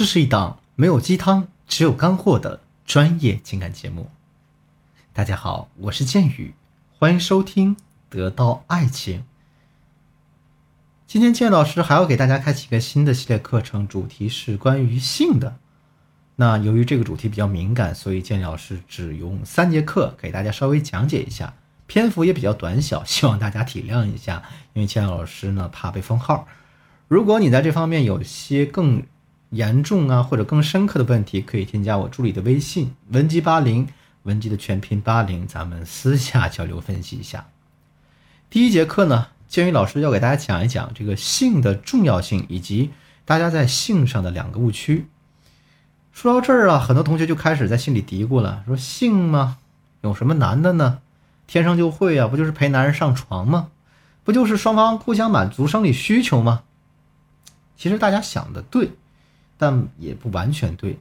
这是一档没有鸡汤，只有干货的专业情感节目。大家好，我是剑宇，欢迎收听《得到爱情》。今天剑老师还要给大家开启一个新的系列课程，主题是关于性的。那由于这个主题比较敏感，所以剑老师只用三节课给大家稍微讲解一下，篇幅也比较短小，希望大家体谅一下。因为剑老师呢怕被封号。如果你在这方面有些更严重啊或者更深刻的问题，可以添加我助理的微信文姬八零，文姬的全拼八零，咱们私下交流分析一下。第一节课呢，建宇老师要给大家讲一讲这个性的重要性，以及大家在性上的两个误区。说到这儿啊，很多同学就开始在心里嘀咕了：“说性吗？有什么难的呢？天生就会啊，不就是陪男人上床吗？不就是双方互相满足生理需求吗？”其实大家想的对，但也不完全对。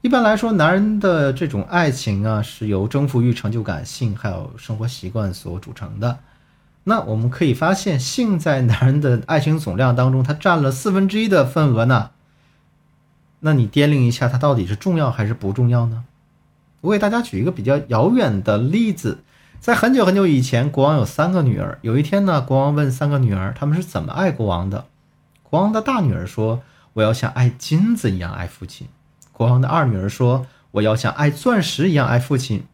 一般来说，男人的这种爱情啊，是由征服欲、成就感、性还有生活习惯所组成的。那我们可以发现，性在男人的爱情总量当中，它占了四分之一的份额呢。那你掂量一下，它到底是重要还是不重要呢？我给大家举一个比较遥远的例子，在很久很久以前，国王有三个女儿。有一天呢，国王问三个女儿，他们是怎么爱国王的？国王的大女儿说：“我要像爱金子一样爱父亲。”国王的二女儿说：“我要像爱钻石一样爱父亲。”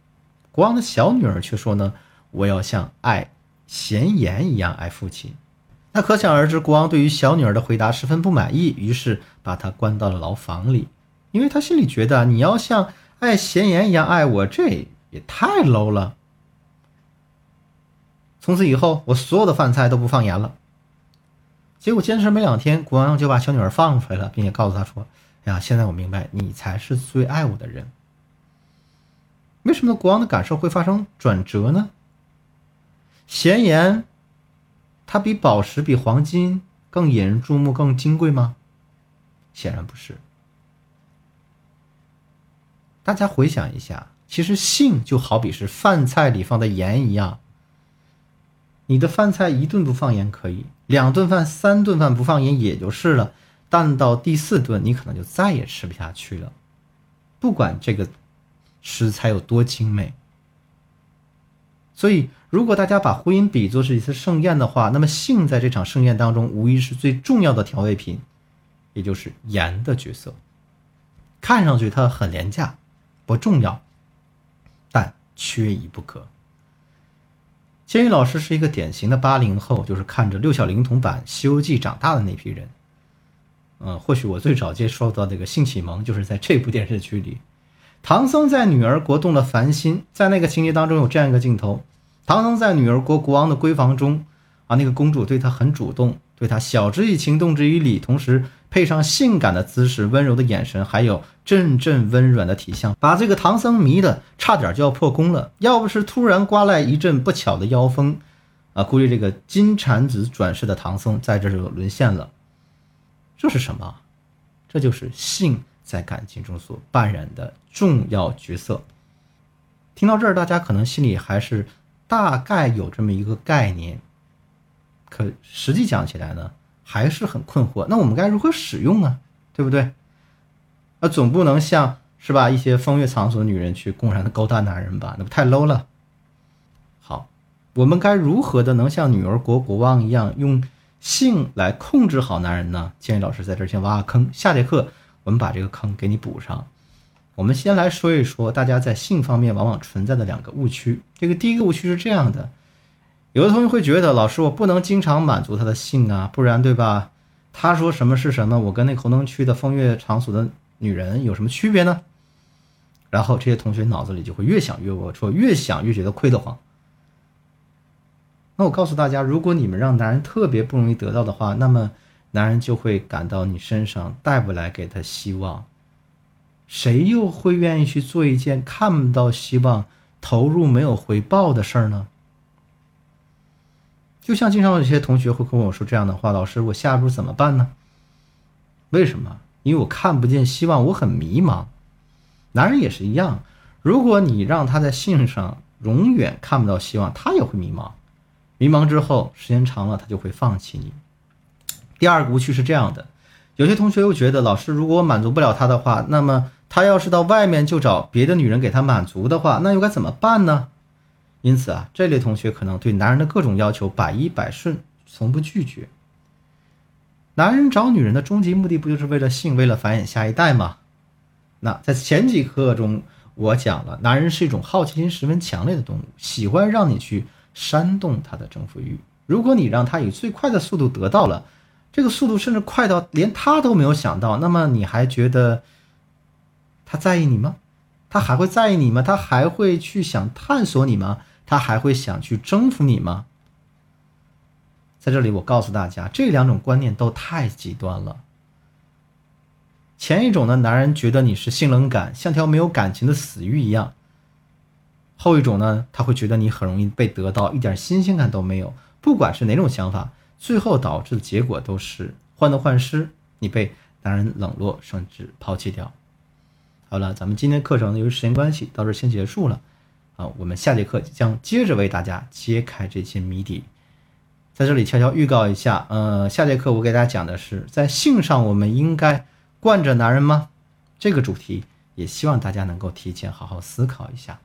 国王的小女儿却说：“呢，我要像爱咸盐一样爱父亲。”那可想而知，国王对于小女儿的回答十分不满意，于是把她关到了牢房里，因为他心里觉得你要像爱咸盐一样爱我，这也太 low 了。从此以后，我所有的饭菜都不放盐了。结果坚持没两天，国王就把小女儿放出来了，并且告诉她说：“哎呀，现在我明白你才是最爱我的人。”为什么国王的感受会发生转折呢？咸盐。它比宝石、比黄金更引人注目、更金贵吗？显然不是。大家回想一下，其实性就好比是饭菜里放的盐一样。你的饭菜一顿不放盐可以，两顿饭、三顿饭不放盐也就是了，但到第四顿你可能就再也吃不下去了。不管这个食材有多精美。所以，如果大家把婚姻比作是一次盛宴的话，那么性在这场盛宴当中无疑是最重要的调味品，也就是盐的角色。看上去它很廉价，不重要，但缺一不可。监狱老师是一个典型的八零后，就是看着六小龄童版《西游记》长大的那批人。嗯，或许我最早接受到这个性启蒙就是在这部电视剧里。唐僧在女儿国动了凡心，在那个情节当中有这样一个镜头：唐僧在女儿国国王的闺房中，啊，那个公主对他很主动，对他晓之以情，动之以理，同时配上性感的姿势、温柔的眼神，还有阵阵温软的体香，把这个唐僧迷的差点就要破功了。要不是突然刮来一阵不巧的妖风，啊，估计这个金蝉子转世的唐僧在这就沦陷了。这是什么？这就是性。在感情中所扮演的重要角色。听到这儿，大家可能心里还是大概有这么一个概念，可实际讲起来呢，还是很困惑。那我们该如何使用呢？对不对？那总不能像是吧一些风月场所女人去公然的勾搭男人吧？那不太 low 了。好，我们该如何的能像女儿国国王一样，用性来控制好男人呢？建议老师在这先挖个坑，下节课。我们把这个坑给你补上。我们先来说一说大家在性方面往往存在的两个误区。这个第一个误区是这样的：有的同学会觉得，老师我不能经常满足他的性啊，不然对吧？他说什么是什么，我跟那口能区的风月场所的女人有什么区别呢？然后这些同学脑子里就会越想越龌龊，越想越觉得亏得慌。那我告诉大家，如果你们让男人特别不容易得到的话，那么。男人就会感到你身上带不来给他希望，谁又会愿意去做一件看不到希望、投入没有回报的事儿呢？就像经常有些同学会跟我说这样的话：“老师，我下一步怎么办呢？”为什么？因为我看不见希望，我很迷茫。男人也是一样，如果你让他在性上永远看不到希望，他也会迷茫。迷茫之后，时间长了，他就会放弃你。第二个误区是这样的，有些同学又觉得，老师，如果我满足不了他的话，那么他要是到外面就找别的女人给他满足的话，那又该怎么办呢？因此啊，这类同学可能对男人的各种要求百依百顺，从不拒绝。男人找女人的终极目的不就是为了性，为了繁衍下一代吗？那在前几课中，我讲了，男人是一种好奇心十分强烈的动物，喜欢让你去煽动他的征服欲。如果你让他以最快的速度得到了，这个速度甚至快到连他都没有想到，那么你还觉得他在意你吗？他还会在意你吗？他还会去想探索你吗？他还会想去征服你吗？在这里，我告诉大家，这两种观念都太极端了。前一种呢，男人觉得你是性冷感，像条没有感情的死鱼一样；后一种呢，他会觉得你很容易被得到，一点新鲜感都没有。不管是哪种想法，最后导致的结果都是患得患失，你被男人冷落，甚至抛弃掉。好了，咱们今天课程由于时间关系，到这先结束了。啊，我们下节课将接着为大家揭开这些谜底。在这里悄悄预告一下，呃，下节课我给大家讲的是，在性上我们应该惯着男人吗？这个主题也希望大家能够提前好好思考一下。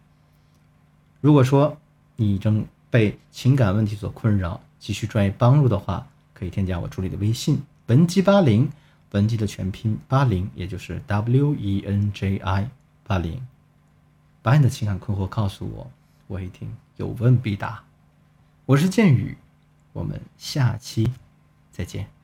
如果说你正被情感问题所困扰，急需专业帮助的话，可以添加我助理的微信文姬八零，文姬的全拼八零，也就是 W E N J I 八零。把你的情感困惑告诉我，我一定有问必答。我是剑宇，我们下期再见。